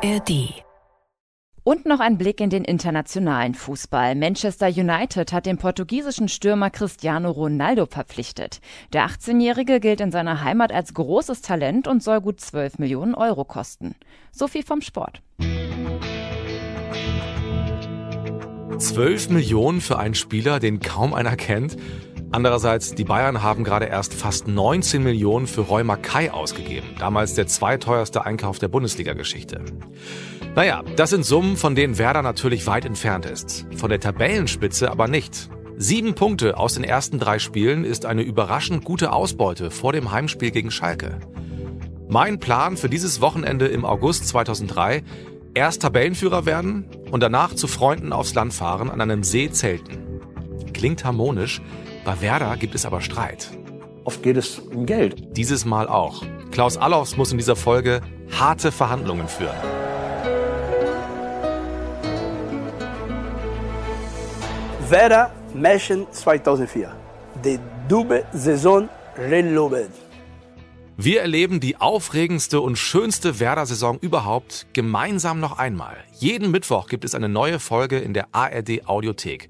ARD und noch ein Blick in den internationalen Fußball. Manchester United hat den portugiesischen Stürmer Cristiano Ronaldo verpflichtet. Der 18-Jährige gilt in seiner Heimat als großes Talent und soll gut 12 Millionen Euro kosten. So viel vom Sport. 12 Millionen für einen Spieler, den kaum einer kennt. Andererseits, die Bayern haben gerade erst fast 19 Millionen für Roy Mackay ausgegeben. Damals der zweiteuerste Einkauf der Bundesliga-Geschichte. Naja, das sind Summen, von denen Werder natürlich weit entfernt ist. Von der Tabellenspitze aber nicht. Sieben Punkte aus den ersten drei Spielen ist eine überraschend gute Ausbeute vor dem Heimspiel gegen Schalke. Mein Plan für dieses Wochenende im August 2003, erst Tabellenführer werden und danach zu Freunden aufs Land fahren, an einem See zelten. Klingt harmonisch, bei Werder gibt es aber Streit. Oft geht es um Geld. Dieses Mal auch. Klaus Allofs muss in dieser Folge harte Verhandlungen führen. Werder Märchen 2004. Die Dube Saison reloaded. Wir erleben die aufregendste und schönste Werder-Saison überhaupt gemeinsam noch einmal. Jeden Mittwoch gibt es eine neue Folge in der ARD Audiothek.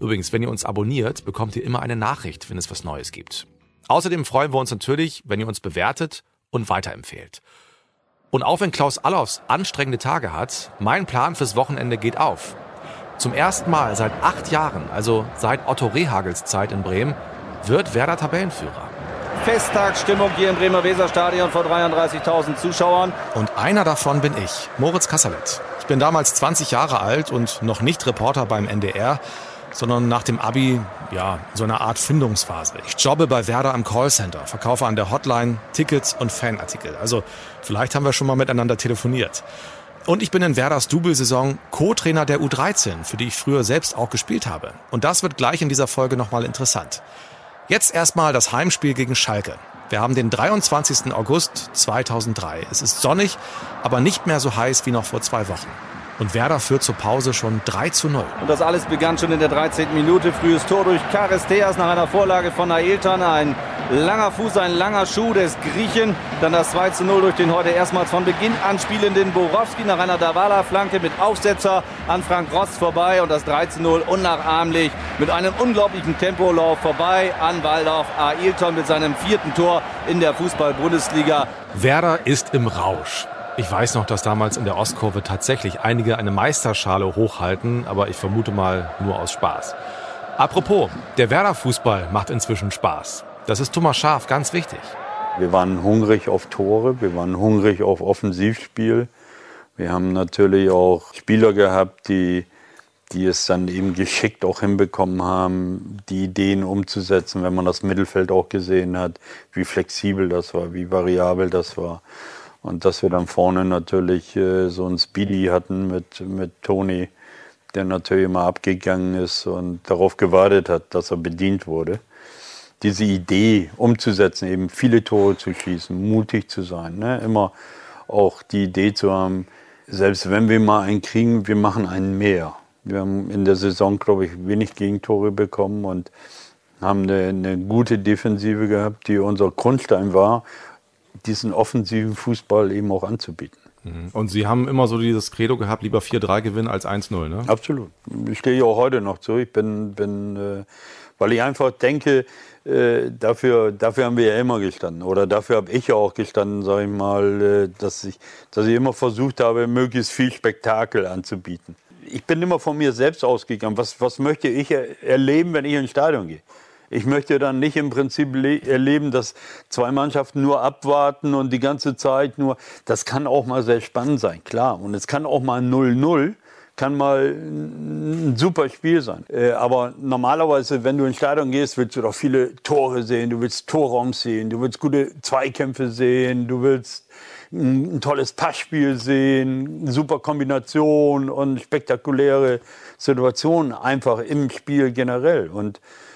Übrigens, wenn ihr uns abonniert, bekommt ihr immer eine Nachricht, wenn es was Neues gibt. Außerdem freuen wir uns natürlich, wenn ihr uns bewertet und weiterempfehlt. Und auch wenn Klaus Allofs anstrengende Tage hat, mein Plan fürs Wochenende geht auf. Zum ersten Mal seit acht Jahren, also seit Otto Rehagels Zeit in Bremen, wird Werder Tabellenführer. Festtagsstimmung hier im Bremer Weserstadion vor 33.000 Zuschauern. Und einer davon bin ich, Moritz Kasserlet. Ich bin damals 20 Jahre alt und noch nicht Reporter beim NDR, sondern nach dem Abi, ja, so eine Art Findungsphase. Ich jobbe bei Werder am Callcenter, verkaufe an der Hotline Tickets und Fanartikel. Also vielleicht haben wir schon mal miteinander telefoniert. Und ich bin in Werders Double-Saison Co-Trainer der U13, für die ich früher selbst auch gespielt habe. Und das wird gleich in dieser Folge nochmal interessant. Jetzt erstmal das Heimspiel gegen Schalke. Wir haben den 23. August 2003. Es ist sonnig, aber nicht mehr so heiß wie noch vor zwei Wochen. Und Werder führt zur Pause schon 3 zu 0. Und das alles begann schon in der 13. Minute. Frühes Tor durch Charisteas nach einer Vorlage von Ailton. Ein langer Fuß, ein langer Schuh des Griechen. Dann das 2 zu 0 durch den heute erstmals von Beginn an spielenden Borowski nach einer Davala-Flanke mit Aufsetzer an Frank Rost vorbei. Und das 3 zu 0 unnachahmlich mit einem unglaublichen Tempolauf vorbei an Waldorf Ailton mit seinem vierten Tor in der Fußball-Bundesliga. Werder ist im Rausch. Ich weiß noch, dass damals in der Ostkurve tatsächlich einige eine Meisterschale hochhalten, aber ich vermute mal nur aus Spaß. Apropos, der Werder-Fußball macht inzwischen Spaß. Das ist Thomas Schaf ganz wichtig. Wir waren hungrig auf Tore, wir waren hungrig auf Offensivspiel. Wir haben natürlich auch Spieler gehabt, die, die es dann eben geschickt auch hinbekommen haben, die Ideen umzusetzen, wenn man das Mittelfeld auch gesehen hat, wie flexibel das war, wie variabel das war. Und dass wir dann vorne natürlich äh, so einen Speedy hatten mit, mit Toni, der natürlich immer abgegangen ist und darauf gewartet hat, dass er bedient wurde. Diese Idee umzusetzen, eben viele Tore zu schießen, mutig zu sein, ne? immer auch die Idee zu haben, selbst wenn wir mal einen kriegen, wir machen einen mehr. Wir haben in der Saison, glaube ich, wenig Gegentore bekommen und haben eine, eine gute Defensive gehabt, die unser Grundstein war diesen offensiven Fußball eben auch anzubieten. Mhm. Und Sie haben immer so dieses Credo gehabt, lieber 4-3 gewinnen als 1-0, ne? Absolut. Ich stehe auch heute noch zu. Ich bin, bin äh, weil ich einfach denke, äh, dafür, dafür haben wir ja immer gestanden. Oder dafür habe ich ja auch gestanden, sage ich mal, äh, dass, ich, dass ich immer versucht habe, möglichst viel Spektakel anzubieten. Ich bin immer von mir selbst ausgegangen. Was, was möchte ich erleben, wenn ich ins Stadion gehe? Ich möchte dann nicht im Prinzip erleben, dass zwei Mannschaften nur abwarten und die ganze Zeit nur. Das kann auch mal sehr spannend sein, klar. Und es kann auch mal 0-0 kann mal ein super Spiel sein. Äh, aber normalerweise, wenn du ins Stadion gehst, willst du doch viele Tore sehen, du willst Torraum sehen, du willst gute Zweikämpfe sehen, du willst ein tolles Passspiel sehen, super Kombination und spektakuläre Situationen einfach im Spiel generell. Und äh,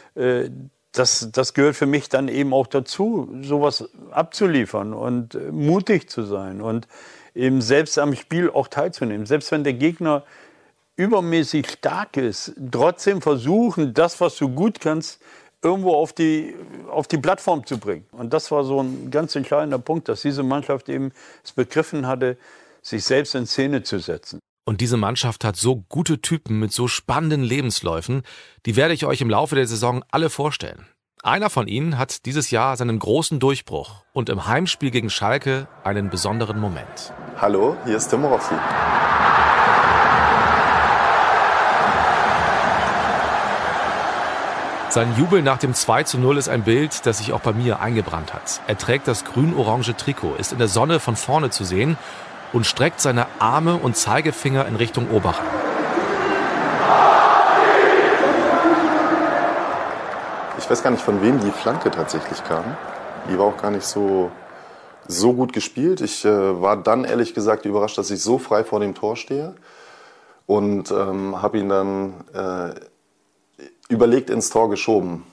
das, das gehört für mich dann eben auch dazu, sowas abzuliefern und äh, mutig zu sein und eben selbst am Spiel auch teilzunehmen. Selbst wenn der Gegner übermäßig stark ist, trotzdem versuchen, das, was du gut kannst, irgendwo auf die, auf die Plattform zu bringen. Und das war so ein ganz entscheidender Punkt, dass diese Mannschaft eben es begriffen hatte, sich selbst in Szene zu setzen. Und diese Mannschaft hat so gute Typen mit so spannenden Lebensläufen, die werde ich euch im Laufe der Saison alle vorstellen. Einer von ihnen hat dieses Jahr seinen großen Durchbruch und im Heimspiel gegen Schalke einen besonderen Moment. Hallo, hier ist Tim Rossi. Sein Jubel nach dem 2 zu 0 ist ein Bild, das sich auch bei mir eingebrannt hat. Er trägt das grün-orange Trikot, ist in der Sonne von vorne zu sehen und streckt seine Arme und Zeigefinger in Richtung Oberrang. Ich weiß gar nicht, von wem die Flanke tatsächlich kam. Die war auch gar nicht so, so gut gespielt. Ich äh, war dann ehrlich gesagt überrascht, dass ich so frei vor dem Tor stehe und ähm, habe ihn dann äh, überlegt ins Tor geschoben.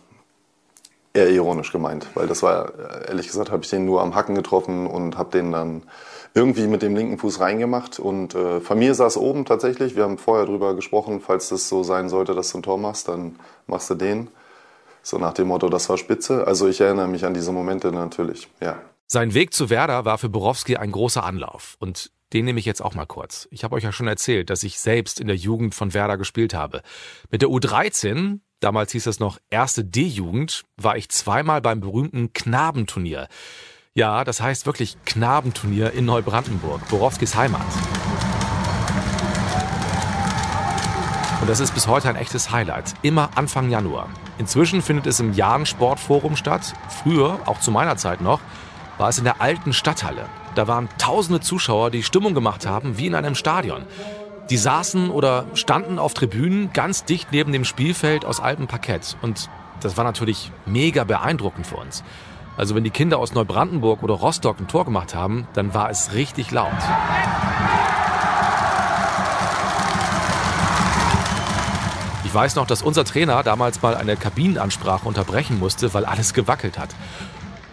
Eher ironisch gemeint, weil das war, äh, ehrlich gesagt, habe ich den nur am Hacken getroffen und habe den dann irgendwie mit dem linken Fuß reingemacht. Und äh, von mir saß oben tatsächlich. Wir haben vorher drüber gesprochen, falls das so sein sollte, dass du ein Tor machst, dann machst du den. So nach dem Motto, das war spitze. Also ich erinnere mich an diese Momente natürlich, ja. Sein Weg zu Werder war für Borowski ein großer Anlauf. Und den nehme ich jetzt auch mal kurz. Ich habe euch ja schon erzählt, dass ich selbst in der Jugend von Werder gespielt habe. Mit der U13, damals hieß das noch erste D-Jugend, war ich zweimal beim berühmten Knabenturnier. Ja, das heißt wirklich Knabenturnier in Neubrandenburg, Borowskis Heimat. Und das ist bis heute ein echtes Highlight. Immer Anfang Januar. Inzwischen findet es im Jahn Sportforum statt. Früher, auch zu meiner Zeit noch, war es in der alten Stadthalle. Da waren tausende Zuschauer, die Stimmung gemacht haben, wie in einem Stadion. Die saßen oder standen auf Tribünen ganz dicht neben dem Spielfeld aus altem Parkett. Und das war natürlich mega beeindruckend für uns. Also wenn die Kinder aus Neubrandenburg oder Rostock ein Tor gemacht haben, dann war es richtig laut. Ich weiß noch, dass unser Trainer damals mal eine Kabinenansprache unterbrechen musste, weil alles gewackelt hat.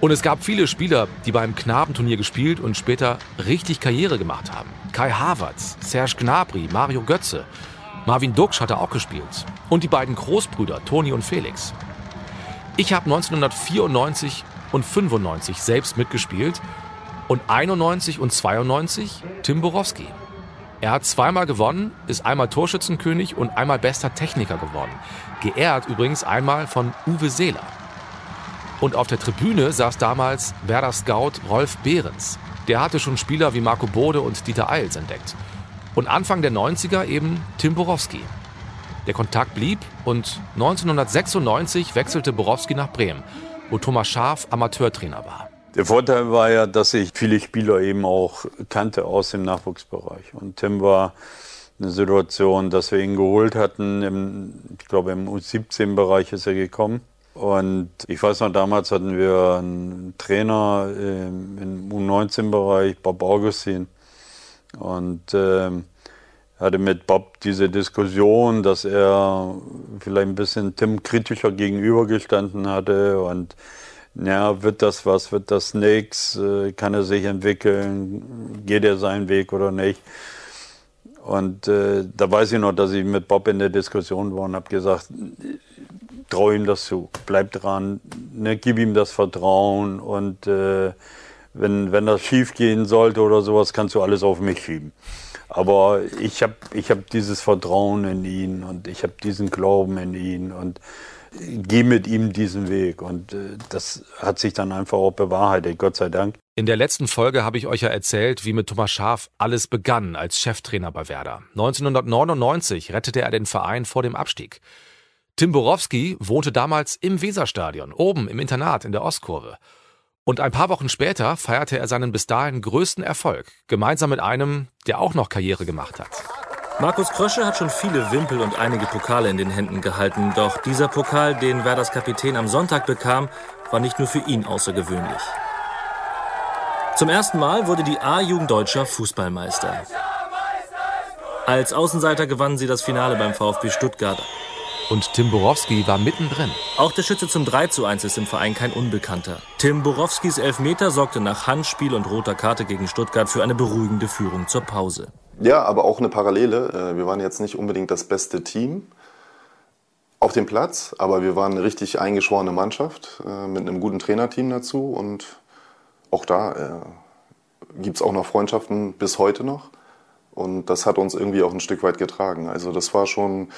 Und es gab viele Spieler, die beim Knabenturnier gespielt und später richtig Karriere gemacht haben. Kai Havertz, Serge Gnabry, Mario Götze. Marvin Duksch hatte auch gespielt. Und die beiden Großbrüder, Toni und Felix. Ich habe 1994 und 95 selbst mitgespielt und 91 und 92 Tim Borowski. Er hat zweimal gewonnen, ist einmal Torschützenkönig und einmal bester Techniker geworden. Geehrt übrigens einmal von Uwe Seeler. Und auf der Tribüne saß damals Werder Scout Rolf Behrens. Der hatte schon Spieler wie Marco Bode und Dieter Eils entdeckt. Und Anfang der 90er eben Tim Borowski. Der Kontakt blieb und 1996 wechselte Borowski nach Bremen wo Thomas Schaf Amateurtrainer war. Der Vorteil war ja, dass ich viele Spieler eben auch kannte aus dem Nachwuchsbereich. Und Tim war eine Situation, dass wir ihn geholt hatten. Im, ich glaube, im U17-Bereich ist er gekommen. Und ich weiß noch, damals hatten wir einen Trainer im U19-Bereich, Bob Augustin. Und äh, hatte mit Bob diese Diskussion, dass er vielleicht ein bisschen Tim kritischer gegenübergestanden hatte und ja, wird das was, wird das nichts, äh, kann er sich entwickeln, geht er seinen Weg oder nicht. Und äh, da weiß ich noch, dass ich mit Bob in der Diskussion war und habe gesagt, trau ihm das zu, bleib dran, ne, gib ihm das Vertrauen und äh, wenn, wenn das schief gehen sollte oder sowas, kannst du alles auf mich schieben. Aber ich habe ich hab dieses Vertrauen in ihn und ich habe diesen Glauben in ihn und gehe mit ihm diesen Weg. Und äh, das hat sich dann einfach auch bewahrheitet, Gott sei Dank. In der letzten Folge habe ich euch ja erzählt, wie mit Thomas Schaaf alles begann als Cheftrainer bei Werder. 1999 rettete er den Verein vor dem Abstieg. Tim Borowski wohnte damals im Weserstadion, oben im Internat in der Ostkurve. Und ein paar Wochen später feierte er seinen bis dahin größten Erfolg, gemeinsam mit einem, der auch noch Karriere gemacht hat. Markus Krösche hat schon viele Wimpel und einige Pokale in den Händen gehalten, doch dieser Pokal, den Werders Kapitän am Sonntag bekam, war nicht nur für ihn außergewöhnlich. Zum ersten Mal wurde die A-Jugend Deutscher Fußballmeister. Als Außenseiter gewannen sie das Finale beim VfB Stuttgart. Und Tim Borowski war mittendrin. Auch der Schütze zum 3 zu 1 ist im Verein kein Unbekannter. Tim Borowskis Elfmeter sorgte nach Handspiel und roter Karte gegen Stuttgart für eine beruhigende Führung zur Pause. Ja, aber auch eine Parallele. Äh, wir waren jetzt nicht unbedingt das beste Team auf dem Platz, aber wir waren eine richtig eingeschworene Mannschaft äh, mit einem guten Trainerteam dazu und auch da äh, gibt es auch noch Freundschaften bis heute noch. Und das hat uns irgendwie auch ein Stück weit getragen. Also das war schon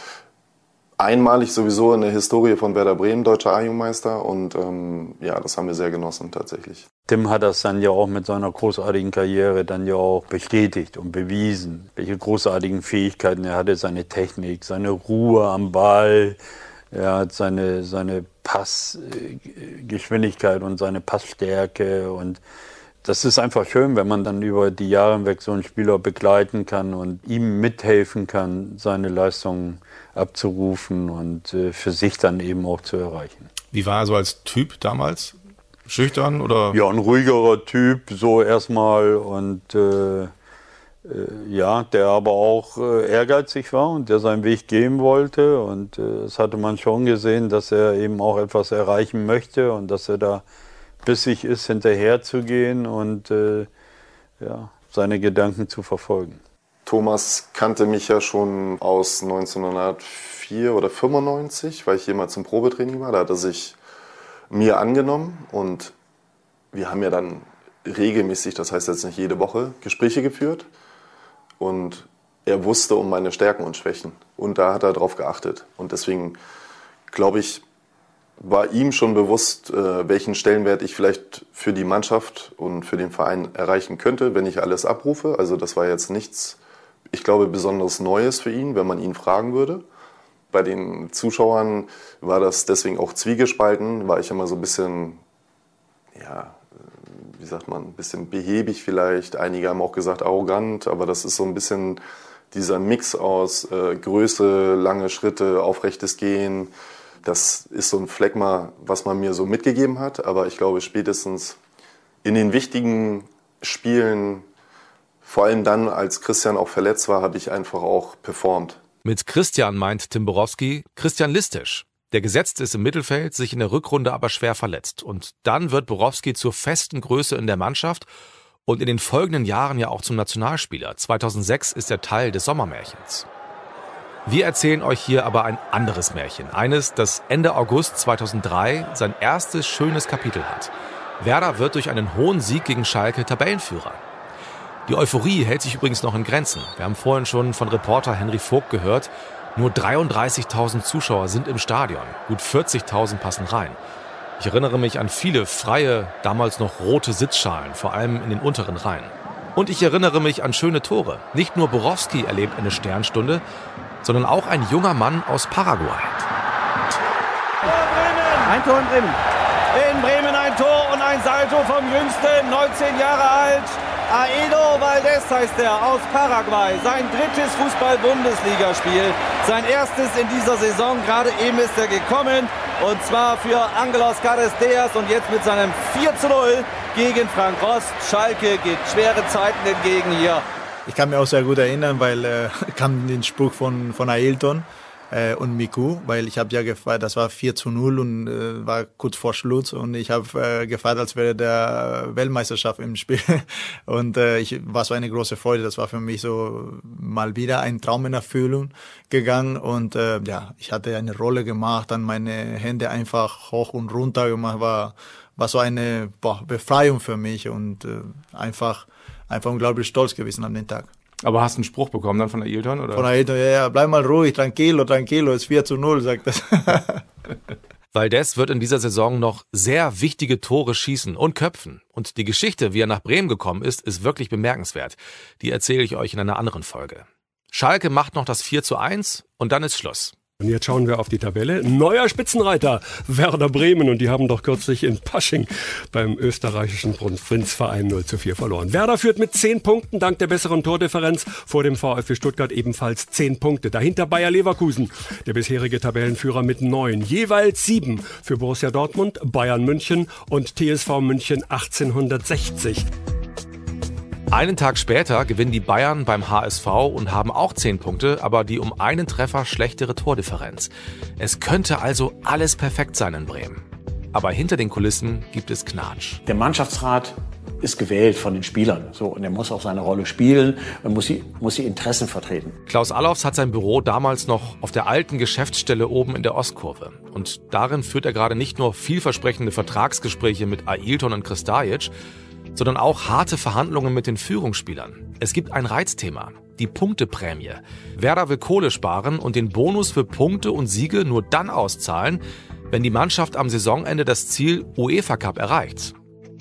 einmalig sowieso in der Historie von Werder Bremen, deutscher A-Jugendmeister. Und ähm, ja, das haben wir sehr genossen tatsächlich. Tim hat das dann ja auch mit seiner großartigen Karriere dann ja auch bestätigt und bewiesen, welche großartigen Fähigkeiten er hatte, seine Technik, seine Ruhe am Ball, er hat seine, seine Passgeschwindigkeit und seine Passstärke und das ist einfach schön, wenn man dann über die Jahre hinweg so einen Spieler begleiten kann und ihm mithelfen kann, seine Leistungen abzurufen und äh, für sich dann eben auch zu erreichen. Wie war er so als Typ damals? Schüchtern oder? Ja, ein ruhigerer Typ, so erstmal und äh, äh, ja, der aber auch äh, ehrgeizig war und der seinen Weg gehen wollte und äh, das hatte man schon gesehen, dass er eben auch etwas erreichen möchte und dass er da bissig ist, hinterher zu gehen und äh, ja, seine Gedanken zu verfolgen. Thomas kannte mich ja schon aus 1904 oder 95, weil ich hier mal zum Probetraining war. Da hat er sich mir angenommen und wir haben ja dann regelmäßig, das heißt jetzt nicht jede Woche, Gespräche geführt und er wusste um meine Stärken und Schwächen und da hat er drauf geachtet und deswegen glaube ich, war ihm schon bewusst, äh, welchen Stellenwert ich vielleicht für die Mannschaft und für den Verein erreichen könnte, wenn ich alles abrufe. Also das war jetzt nichts, ich glaube, besonderes Neues für ihn, wenn man ihn fragen würde. Bei den Zuschauern war das deswegen auch zwiegespalten, war ich immer so ein bisschen, ja, wie sagt man, ein bisschen behäbig vielleicht. Einige haben auch gesagt arrogant, aber das ist so ein bisschen dieser Mix aus äh, Größe, lange Schritte, aufrechtes Gehen, das ist so ein Phlegma, was man mir so mitgegeben hat. Aber ich glaube, spätestens in den wichtigen Spielen, vor allem dann, als Christian auch verletzt war, habe ich einfach auch performt. Mit Christian meint Tim Borowski Christian Listisch. Der gesetzt ist im Mittelfeld, sich in der Rückrunde aber schwer verletzt. Und dann wird Borowski zur festen Größe in der Mannschaft und in den folgenden Jahren ja auch zum Nationalspieler. 2006 ist er Teil des Sommermärchens. Wir erzählen euch hier aber ein anderes Märchen. Eines, das Ende August 2003 sein erstes schönes Kapitel hat. Werder wird durch einen hohen Sieg gegen Schalke Tabellenführer. Die Euphorie hält sich übrigens noch in Grenzen. Wir haben vorhin schon von Reporter Henry Vogt gehört. Nur 33.000 Zuschauer sind im Stadion. Gut 40.000 passen rein. Ich erinnere mich an viele freie, damals noch rote Sitzschalen, vor allem in den unteren Reihen. Und ich erinnere mich an schöne Tore. Nicht nur Borowski erlebt eine Sternstunde, sondern auch ein junger Mann aus Paraguay. Ein Tor in Bremen. In Bremen ein Tor und ein Salto vom Jüngsten, 19 Jahre alt. Aedo Valdez heißt er aus Paraguay. Sein drittes Fußball-Bundesligaspiel. Sein erstes in dieser Saison. Gerade eben ist er gekommen. Und zwar für Angelos Caresteas und jetzt mit seinem 4 zu 0 gegen Frank Rost. Schalke geht schwere Zeiten entgegen hier. Ich kann mich auch sehr gut erinnern, weil äh, kam den Spruch von, von Ailton äh, und Miku, weil ich habe ja gefeiert, das war 4 zu 0 und äh, war kurz vor Schluss und ich habe äh, gefeiert, als wäre der Weltmeisterschaft im Spiel. Und äh, ich war so eine große Freude, das war für mich so mal wieder ein Traum in Erfüllung gegangen und äh, ja, ich hatte eine Rolle gemacht, dann meine Hände einfach hoch und runter gemacht, war war so eine boah, Befreiung für mich und äh, einfach einfach unglaublich stolz gewesen an den Tag. Aber hast du einen Spruch bekommen dann von der Ailton? Oder? Von der Ailton, ja, ja, bleib mal ruhig, tranquilo, tranquilo, ist 4 zu 0, sagt das. Valdez wird in dieser Saison noch sehr wichtige Tore schießen und köpfen. Und die Geschichte, wie er nach Bremen gekommen ist, ist wirklich bemerkenswert. Die erzähle ich euch in einer anderen Folge. Schalke macht noch das 4 zu 1 und dann ist Schluss. Und jetzt schauen wir auf die Tabelle. Neuer Spitzenreiter, Werder Bremen. Und die haben doch kürzlich in Pasching beim österreichischen Prinzverein 0 zu 4 verloren. Werder führt mit 10 Punkten dank der besseren Tordifferenz vor dem VfB Stuttgart ebenfalls 10 Punkte. Dahinter Bayer Leverkusen, der bisherige Tabellenführer mit 9. Jeweils 7 für Borussia Dortmund, Bayern München und TSV München 1860. Einen Tag später gewinnen die Bayern beim HSV und haben auch 10 Punkte, aber die um einen Treffer schlechtere Tordifferenz. Es könnte also alles perfekt sein in Bremen. Aber hinter den Kulissen gibt es Knatsch. Der Mannschaftsrat ist gewählt von den Spielern. So, und er muss auch seine Rolle spielen und muss die, muss die Interessen vertreten. Klaus Allofs hat sein Büro damals noch auf der alten Geschäftsstelle oben in der Ostkurve. Und darin führt er gerade nicht nur vielversprechende Vertragsgespräche mit Ailton und Kristajic, sondern auch harte Verhandlungen mit den Führungsspielern. Es gibt ein Reizthema, die Punkteprämie. Werder will Kohle sparen und den Bonus für Punkte und Siege nur dann auszahlen, wenn die Mannschaft am Saisonende das Ziel UEFA Cup erreicht.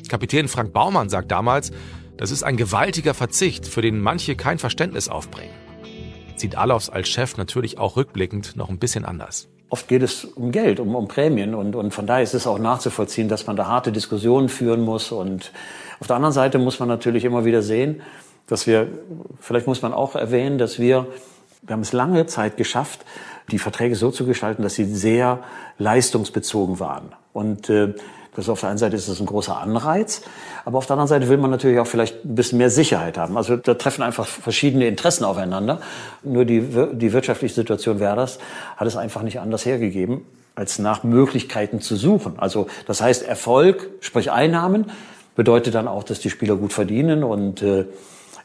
Kapitän Frank Baumann sagt damals, das ist ein gewaltiger Verzicht, für den manche kein Verständnis aufbringen. Sieht Alofs als Chef natürlich auch rückblickend noch ein bisschen anders. Oft geht es um Geld, um, um Prämien und, und von daher ist es auch nachzuvollziehen, dass man da harte Diskussionen führen muss. Und auf der anderen Seite muss man natürlich immer wieder sehen, dass wir, vielleicht muss man auch erwähnen, dass wir, wir haben es lange Zeit geschafft, die Verträge so zu gestalten, dass sie sehr leistungsbezogen waren. Und äh, das auf der einen Seite ist es ein großer Anreiz, aber auf der anderen Seite will man natürlich auch vielleicht ein bisschen mehr Sicherheit haben. Also da treffen einfach verschiedene Interessen aufeinander. Nur die, die wirtschaftliche Situation Werders hat es einfach nicht anders hergegeben, als nach Möglichkeiten zu suchen. Also das heißt, Erfolg, sprich Einnahmen, bedeutet dann auch, dass die Spieler gut verdienen und äh,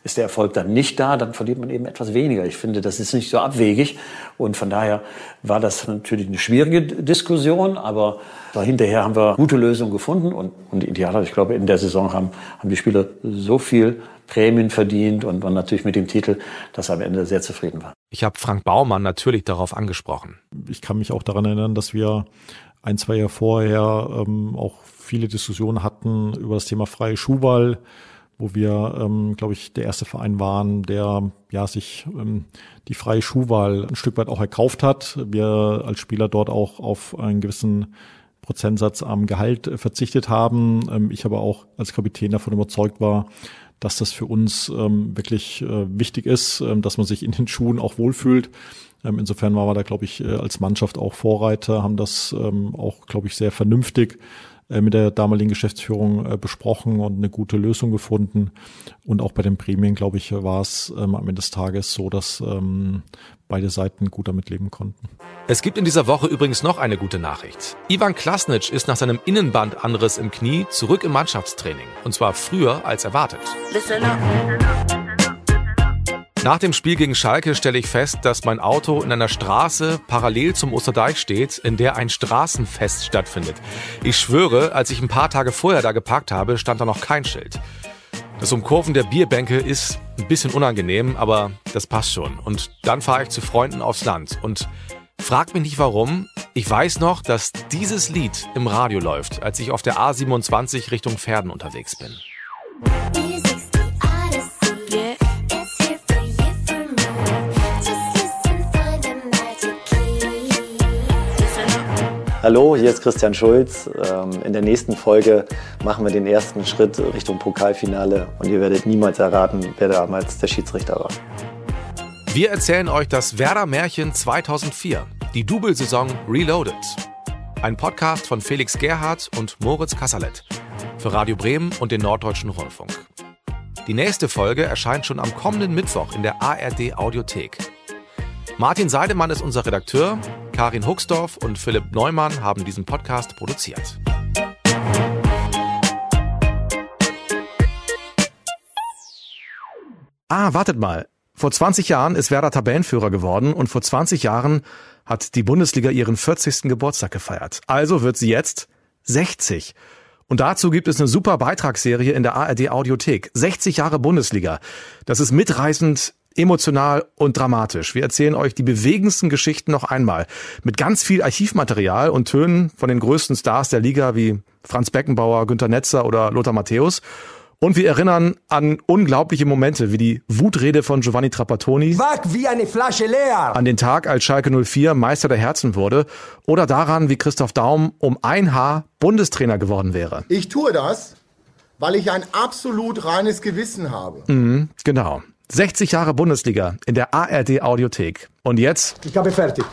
ist der Erfolg dann nicht da, dann verliert man eben etwas weniger. Ich finde, das ist nicht so abwegig. Und von daher war das natürlich eine schwierige Diskussion, aber hinterher haben wir gute Lösungen gefunden und, und idealer, ich glaube, in der Saison haben, haben die Spieler so viel Prämien verdient und waren natürlich mit dem Titel, dass er am Ende sehr zufrieden war. Ich habe Frank Baumann natürlich darauf angesprochen. Ich kann mich auch daran erinnern, dass wir ein, zwei Jahre vorher ähm, auch viele Diskussionen hatten über das Thema freie Schuhwahl wo wir, ähm, glaube ich, der erste Verein waren, der ja sich ähm, die freie Schuhwahl ein Stück weit auch erkauft hat. Wir als Spieler dort auch auf einen gewissen Prozentsatz am Gehalt verzichtet haben. Ähm, ich aber auch als Kapitän davon überzeugt war, dass das für uns ähm, wirklich äh, wichtig ist, ähm, dass man sich in den Schuhen auch wohlfühlt. Ähm, insofern waren wir da, glaube ich, äh, als Mannschaft auch Vorreiter, haben das ähm, auch, glaube ich, sehr vernünftig äh, mit der damaligen Geschäftsführung äh, besprochen und eine gute Lösung gefunden. Und auch bei den Prämien, glaube ich, war es ähm, am Ende des Tages so, dass ähm, beide Seiten gut damit leben konnten. Es gibt in dieser Woche übrigens noch eine gute Nachricht. Ivan Klasnic ist nach seinem Innenbandanriss im Knie zurück im Mannschaftstraining. Und zwar früher als erwartet. Listen up. Nach dem Spiel gegen Schalke stelle ich fest, dass mein Auto in einer Straße parallel zum Osterdeich steht, in der ein Straßenfest stattfindet. Ich schwöre, als ich ein paar Tage vorher da geparkt habe, stand da noch kein Schild. Das Umkurven der Bierbänke ist ein bisschen unangenehm, aber das passt schon. Und dann fahre ich zu Freunden aufs Land. Und frag mich nicht warum. Ich weiß noch, dass dieses Lied im Radio läuft, als ich auf der A27 Richtung Pferden unterwegs bin. Hallo, hier ist Christian Schulz. Ähm, in der nächsten Folge machen wir den ersten Schritt Richtung Pokalfinale und ihr werdet niemals erraten, wer damals der Schiedsrichter war. Wir erzählen euch das Werder Märchen 2004, die Double-Saison Reloaded. Ein Podcast von Felix Gerhardt und Moritz Kasserlet für Radio Bremen und den Norddeutschen Rundfunk. Die nächste Folge erscheint schon am kommenden Mittwoch in der ARD Audiothek. Martin Seidemann ist unser Redakteur, Karin Huxdorf und Philipp Neumann haben diesen Podcast produziert. Ah, wartet mal. Vor 20 Jahren ist Werder Tabellenführer geworden und vor 20 Jahren hat die Bundesliga ihren 40. Geburtstag gefeiert. Also wird sie jetzt 60. Und dazu gibt es eine super Beitragsserie in der ARD Audiothek. 60 Jahre Bundesliga. Das ist mitreißend, emotional und dramatisch. Wir erzählen euch die bewegendsten Geschichten noch einmal. Mit ganz viel Archivmaterial und Tönen von den größten Stars der Liga wie Franz Beckenbauer, Günter Netzer oder Lothar Matthäus. Und wir erinnern an unglaubliche Momente wie die Wutrede von Giovanni Trapattoni. Wack wie eine Flasche leer! An den Tag, als Schalke 04 Meister der Herzen wurde. Oder daran, wie Christoph Daum um ein Haar Bundestrainer geworden wäre. Ich tue das, weil ich ein absolut reines Gewissen habe. Mhm, genau. 60 Jahre Bundesliga in der ARD Audiothek. Und jetzt? Ich habe fertig.